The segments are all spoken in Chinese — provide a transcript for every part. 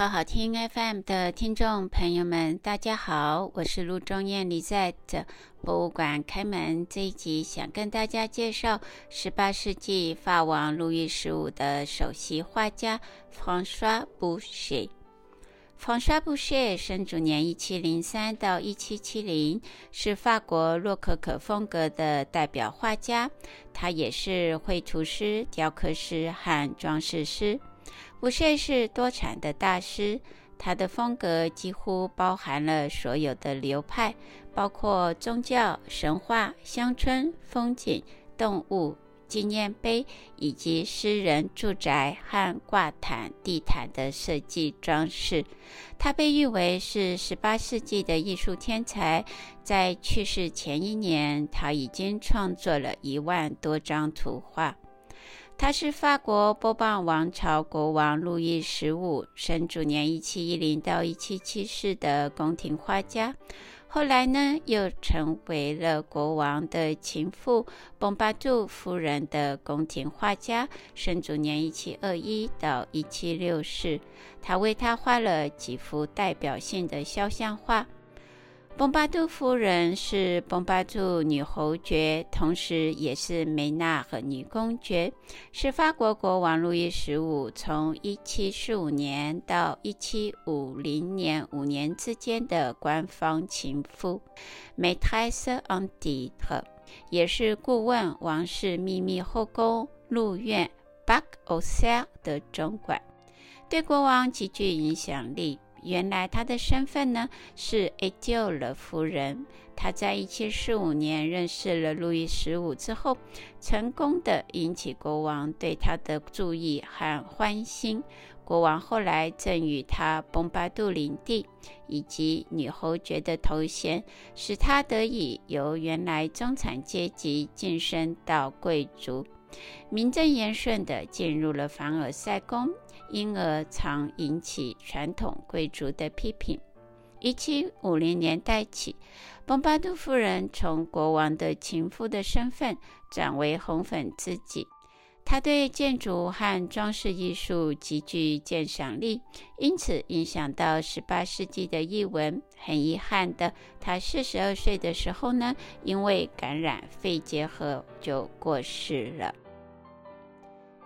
好好听 FM 的听众朋友们，大家好，我是陆中艳 Lizette。博物馆开门这一集，想跟大家介绍18世纪法王路易十五的首席画家 François Boucher。François Boucher 生卒年1703到1770，是法国洛可可风格的代表画家，他也是绘图师、雕刻师和装饰师。布谢是多产的大师，他的风格几乎包含了所有的流派，包括宗教、神话、乡村、风景、动物、纪念碑，以及私人住宅和挂毯、地毯的设计装饰。他被誉为是18世纪的艺术天才，在去世前一年，他已经创作了一万多张图画。他是法国波旁王朝国王路易十五生卒年一七一零到一七七四的宫廷画家，后来呢又成为了国王的情妇蓬巴杜夫人的宫廷画家，生卒年一七二一到一七六四，他为他画了几幅代表性的肖像画。蓬巴杜夫人是蓬巴杜女侯爵，同时也是梅纳和女公爵，是法国国王路易十五从一七四五年到一七五零年五年之间的官方情妇。Maîtresse en titre，也是顾问王室秘密后宫鹿苑 Parc aux Cerfs 的总管，对国王极具影响力。原来她的身份呢是埃迪尔夫人。她在一七四五年认识了路易十五之后，成功地引起国王对她的注意和欢心。国王后来赠予她蓬巴杜领地以及女侯爵的头衔，使她得以由原来中产阶级晋升到贵族。名正言顺地进入了凡尔赛宫，因而常引起传统贵族的批评。一七五零年代起，蓬巴杜夫人从国王的情妇的身份转为红粉知己。他对建筑和装饰艺术极具鉴赏力，因此影响到十八世纪的艺文。很遗憾的，他四十二岁的时候呢，因为感染肺结核就过世了。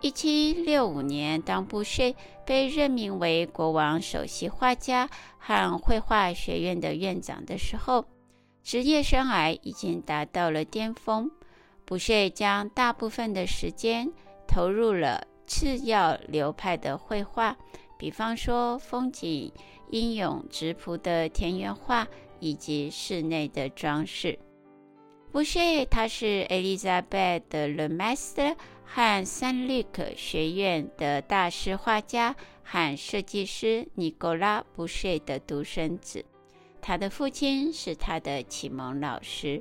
一七六五年，当布谢被任命为国王首席画家和绘画学院的院长的时候，职业生涯已经达到了巅峰。布谢将大部分的时间投入了次要流派的绘画，比方说风景、英勇直朴的田园画以及室内的装饰。布谢他是 Elizabeth Le Maistre 和圣路克学院的大师画家和设计师尼古拉·布谢的独生子，他的父亲是他的启蒙老师。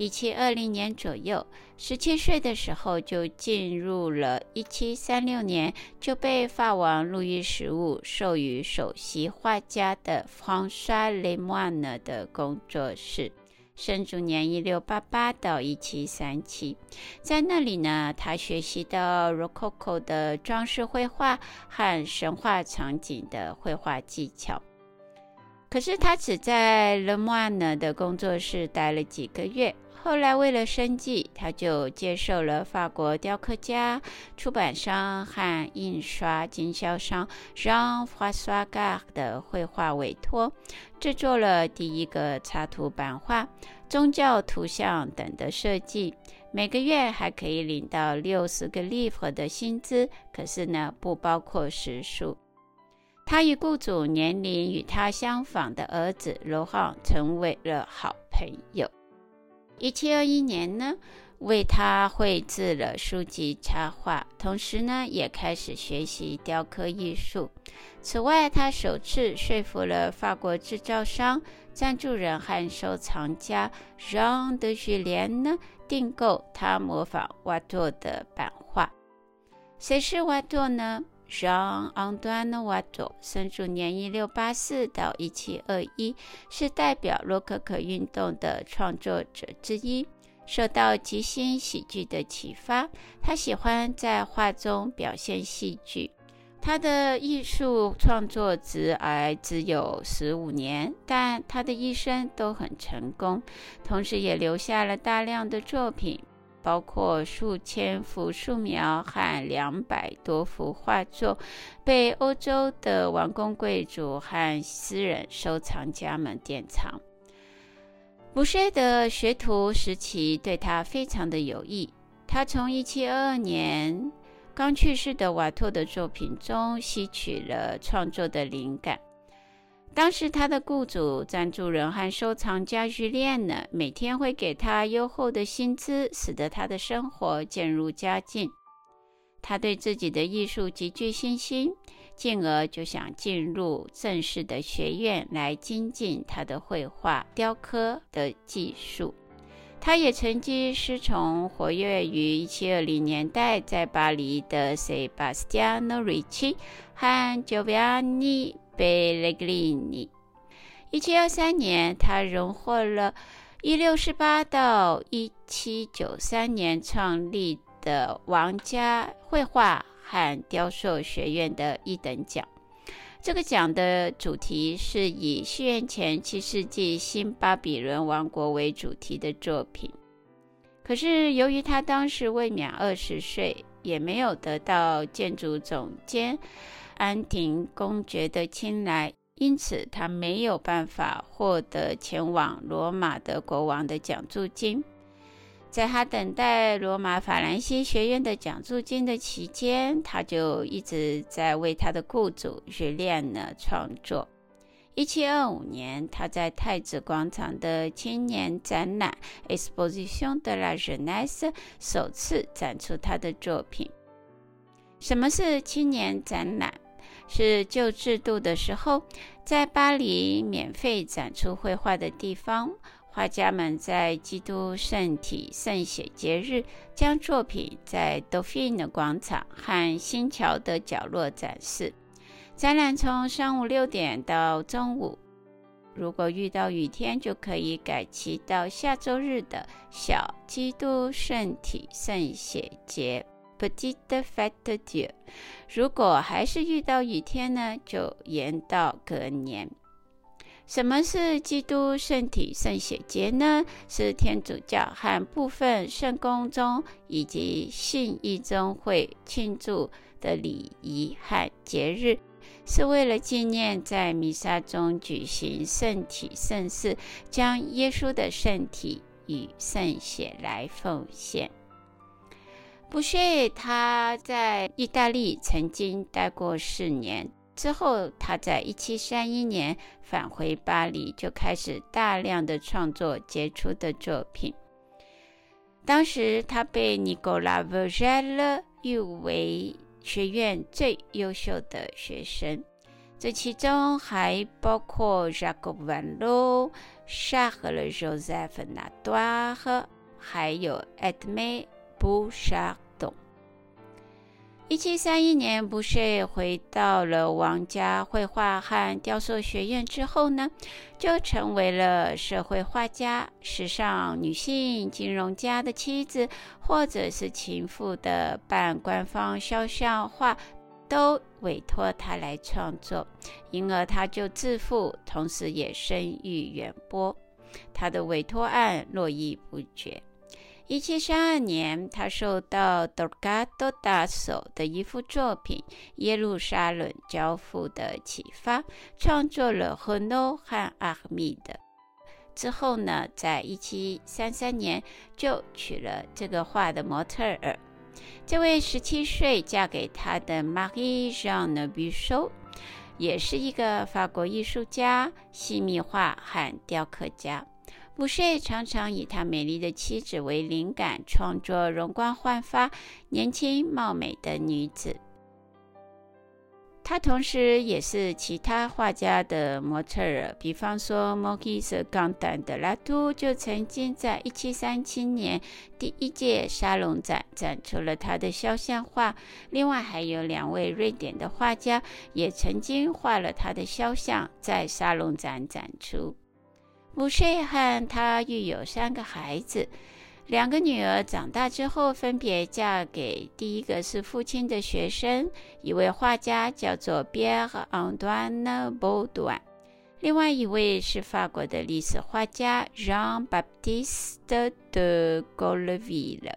一七二零年左右，十七岁的时候就进入了一七三六年就被法王路易十五授予首席画家的 François Lemoine 的工作室。生卒年一六八八到一七三七，在那里呢，他学习到 Rococo 的装饰绘画和神话场景的绘画技巧。可是他只在 lemon 的工作室待了几个月。后来为了生计，他就接受了法国雕刻家、出版商和印刷经销商让·华沙加的绘画委托，制作了第一个插图版画、宗教图像等的设计。每个月还可以领到六十个利弗的薪资，可是呢，不包括食宿。他与雇主年龄与他相仿的儿子罗汉成为了好朋友。一七二一年呢，为他绘制了书籍插画，同时呢，也开始学习雕刻艺术。此外，他首次说服了法国制造商、赞助人和收藏家 Jean de Julien 呢，订购他模仿瓦多的版画。谁是瓦多呢？Jean-Antoine Watteau，生卒年一六八四到一七二一，是代表洛可可运动的创作者之一。受到即兴喜剧的启发，他喜欢在画中表现戏剧。他的艺术创作职涯只有十五年，但他的一生都很成功，同时也留下了大量的作品，包括数千幅素描和两百多幅画作，被欧洲的王公贵族和私人收藏家们典藏。布歇的学徒时期对他非常的有益。他从1722年刚去世的瓦托的作品中吸取了创作的灵感。当时他的雇主、赞助人和收藏家居恋呢，每天会给他优厚的薪资，使得他的生活渐入佳境。他对自己的艺术极具信心。进而就想进入正式的学院来精进他的绘画、雕刻的技术。他也曾经师从活跃于1720年代在巴黎的 Sebastiano Ricci 和 Giovanni Pellegrini。1723年，他荣获了1648到1793年创立的王家绘画和雕塑学院的一等奖，这个奖的主题是以西元前七世纪新巴比伦王国为主题的作品。可是由于他当时未满二十岁，也没有得到建筑总监安廷公爵的青睐，因此他没有办法获得前往罗马的国王的奖助金。在他等待罗马法兰西学院的奖助金的期间，他就一直在为他的雇主日练呢创作。一七二五年，他在太子广场的青年展览 Exposition de la Jeunesse 首次展出他的作品。什么是青年展览？是旧制度的时候，在巴黎免费展出绘画的地方。画家们在基督圣体圣血节日，将作品在 Dauphine 广场和新桥的角落展示。展览从上午六点到中午，如果遇到雨天，就可以改期到下周日的小基督圣体圣血节 （Petite Fête de Dieu）。如果还是遇到雨天呢，就延到隔年。什么是基督圣体圣血节呢？是天主教和部分圣公宗以及信义中会庆祝的礼仪和节日，是为了纪念在弥撒中举行圣体圣事，将耶稣的圣体与圣血来奉献。布歇他在意大利曾经待过四年。之后，他在一七三一年返回巴黎，就开始大量的创作杰出的作品。当时，他被尼古拉·维杰勒誉为学院最优秀的学生，这其中还包括雅各布·万洛、沙赫勒·约瑟夫·纳多尔，还有埃德梅·布沙。一七三一年，布歇回到了王家绘画和雕塑学院之后呢，就成为了社会画家、时尚女性、金融家的妻子，或者是情妇的半官方肖像画，都委托他来创作，因而他就致富，同时也声誉远播，他的委托案络绎不绝。一七三二年，他受到 Torquato Dasso 的一幅作品《耶路撒冷交付》的启发，创作了 Honor 和 Armide。之后呢，在一七三三年就娶了这个画的模特儿。这位十七岁嫁给他的 Marie-Jeanne Bussot，也是一个法国艺术家、细密画和雕刻家。布谢常常以他美丽的妻子为灵感，创作容光焕发、年轻貌美的女子。他同时也是其他画家的模特儿，比方说莫里斯·冈丹德拉图就曾经在1737年第一届沙龙展展出了他的肖像画。另外还有两位瑞典的画家也曾经画了他的肖像，在沙龙展展出。布谢和他育有三个孩子。两个女儿长大之后，分别嫁给第一个是父亲的学生，一位画家叫做 Pierre-Antoine Baudouin，另外一位是法国的历史画家 Jean-Baptiste de Colleville。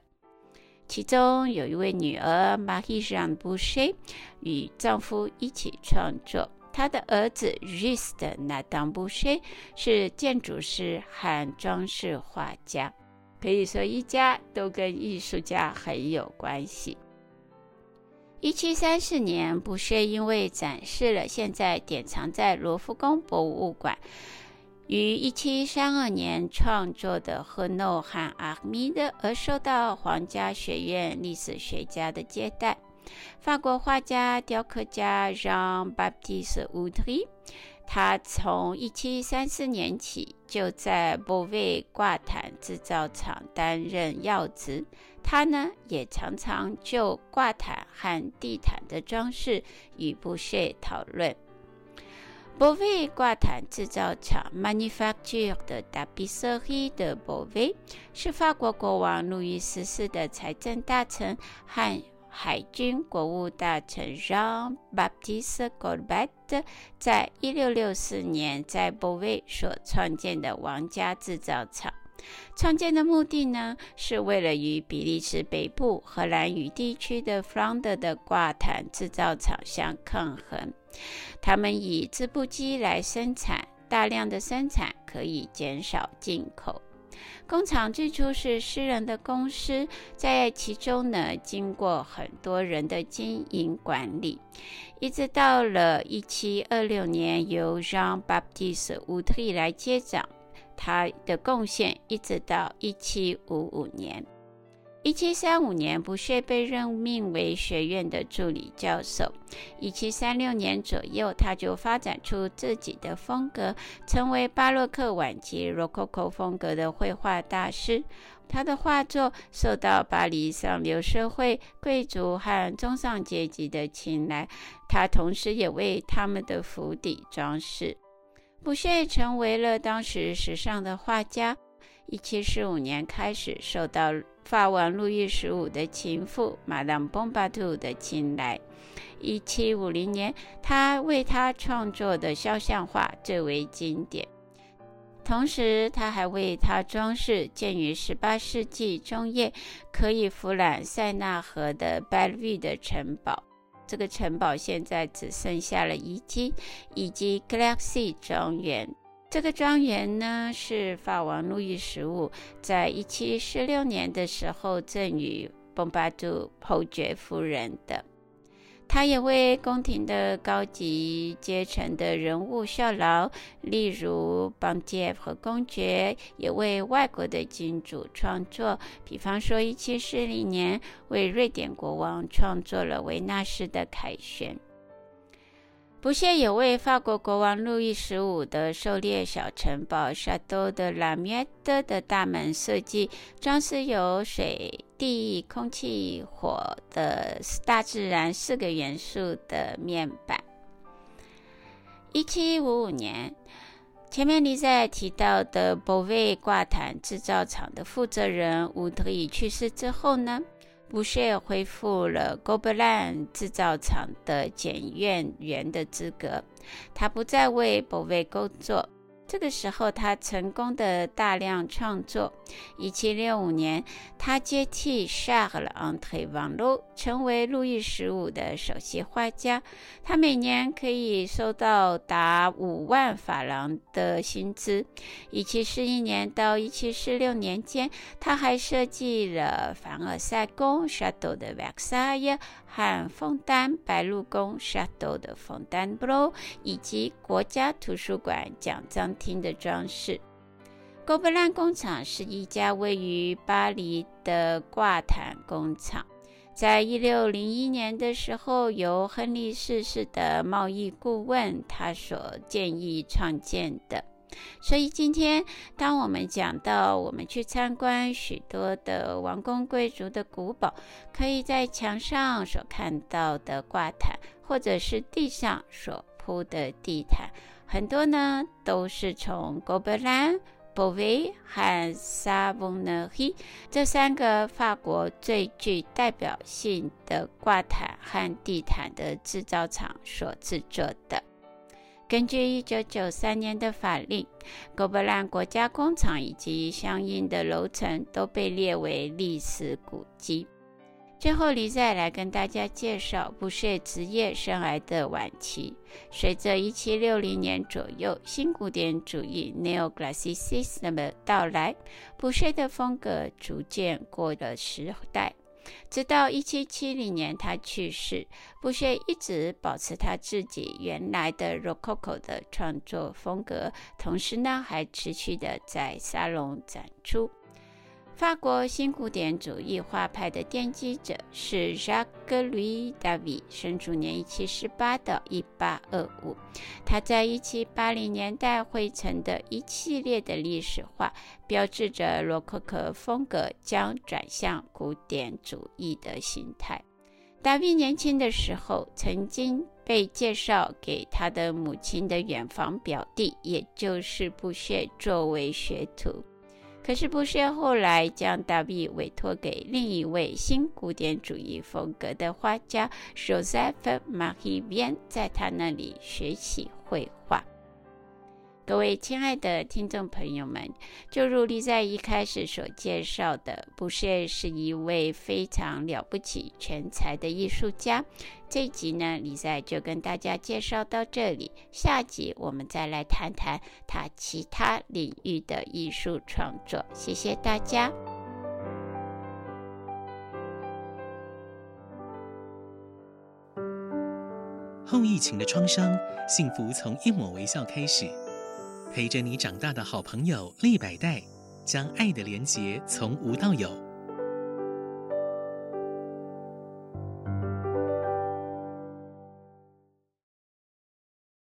其中有一位女儿 Marie-Jeanne Boucher 与丈夫一起创作，他的儿子 Juste Nathan Boucher 是建筑师和装饰画家。可以说，一家都跟艺术家很有关系。一七三四年，布谢因为展示了现在典藏在罗浮宫博物馆于一七三二年创作的《Renaud 和 Armide》而受到皇家学院历史学家的接待。法国画家、雕刻家 Jean-Baptiste Udry 他从一七三四年起就在波维挂毯制造厂担任要职。他呢也常常就挂毯和地毯的装饰与布屑讨论。波维挂毯制造厂 （Manufacture de Tapisserie de b o v e 是法国国王路易十四的财政大臣和海军国务大臣 Jean-Baptiste Colbert 在一六六四年在波维所创建的王家制造厂。创建的目的呢，是为了与比利时北部荷兰语地区的弗朗德的挂毯制造厂相抗衡。他们以织布机来生产，大量的生产可以减少进口。工厂最初是私人的公司，在其中呢，经过很多人的经营管理，一直到了一七二六年，由 Jean-Baptiste Udry 来接掌，他的贡献一直到一七五五年。一七三五年，布谢被任命为学院的助理教授。一七三六年左右，他就发展出自己的风格，成为巴洛克晚期 Rococo 风格的绘画大师。他的画作受到巴黎上流社会、贵族和中上阶级的青睐。他同时也为他们的府邸装饰。布谢成为了当时时尚的画家。一七四五年开始受到法王路易十五的情妇玛当·蓬巴杜的青睐。一七五零年，他为他创作的肖像画最为经典。同时，他还为他装饰建于十八世纪中叶、可以俯瞰塞纳河的巴雷的城堡。这个城堡现在只剩下了遗迹，以及 Galaxy 庄园。这个庄园呢，是法王路易十五在一七四六年的时候赠予蓬巴杜侯爵夫人的。他也为宫廷的高级阶层的人物效劳，例如邦杰夫公爵，也为外国的君主创作，比方说一七四零年为瑞典国王创作了维纳斯的凯旋。不屑也为法国国王路易十五的狩猎小城堡 Château de la Muette 的大门设计，装饰有水、地、空气、火的大自然四个元素的面板。一七五五年，前面你在提到的波维挂毯制造厂的负责人乌特里去世之后呢，不屑恢复了 Gobelin 制造厂的检验员的资格，他不再为 bovi 工作。这个时候，他成功的大量创作。一七六五年，他接替夏尔·昂特·王洛，成为路易十五的首席画家。他每年可以收到达五万法郎的薪资。一七四一年到一七四六年间，他还设计了凡尔赛宫 （Château de Versailles） 和枫丹白露宫 （Château de Fontainebleau） 以及国家图书馆奖章厅的装饰。勾伯兰工厂是一家位于巴黎的挂毯工厂，在一六零一年的时候，由亨利四世的贸易顾问他所建议创建的。所以今天，当我们讲到我们去参观许多的王公贵族的古堡，可以在墙上所看到的挂毯，或者是地上所铺的地毯，很多呢都是从勾伯兰。博维和萨翁纳希这三个法国最具代表性的挂毯和地毯的制造厂所制作的。根据一九九三年的法令，勾伯兰国家工厂以及相应的楼层都被列为历史古迹。最后，李再来跟大家介绍布歇职业生涯的晚期。随着1760年左右新古典主义 （Neoclassicism） 的到来，布歇的风格逐渐过了时代。直到1770年他去世，布歇一直保持他自己原来的 Rococo 的创作风格，同时呢，还持续的在沙龙展出。法国新古典主义画派的奠基者是 Jacques-Louis David，生卒年一七四八到一八二五。他在一七八零年代绘成的一系列的历史画，标志着洛可可风格将转向古典主义的形态。达维年轻的时候，曾经被介绍给他的母亲的远房表弟，也就是布歇作为学徒。可是布歇后来将大笔委托给另一位新古典主义风格的画家 Joseph Marie Vien，在他那里学习绘画。各位亲爱的听众朋友们，就如你在一开始所介绍的，布谢是一位非常了不起、全才的艺术家。这一集呢，李在就跟大家介绍到这里。下集我们再来谈谈他其他领域的艺术创作。谢谢大家。后疫情的创伤，幸福从一抹微笑开始。陪着你长大的好朋友立百代，将爱的连结从无到有。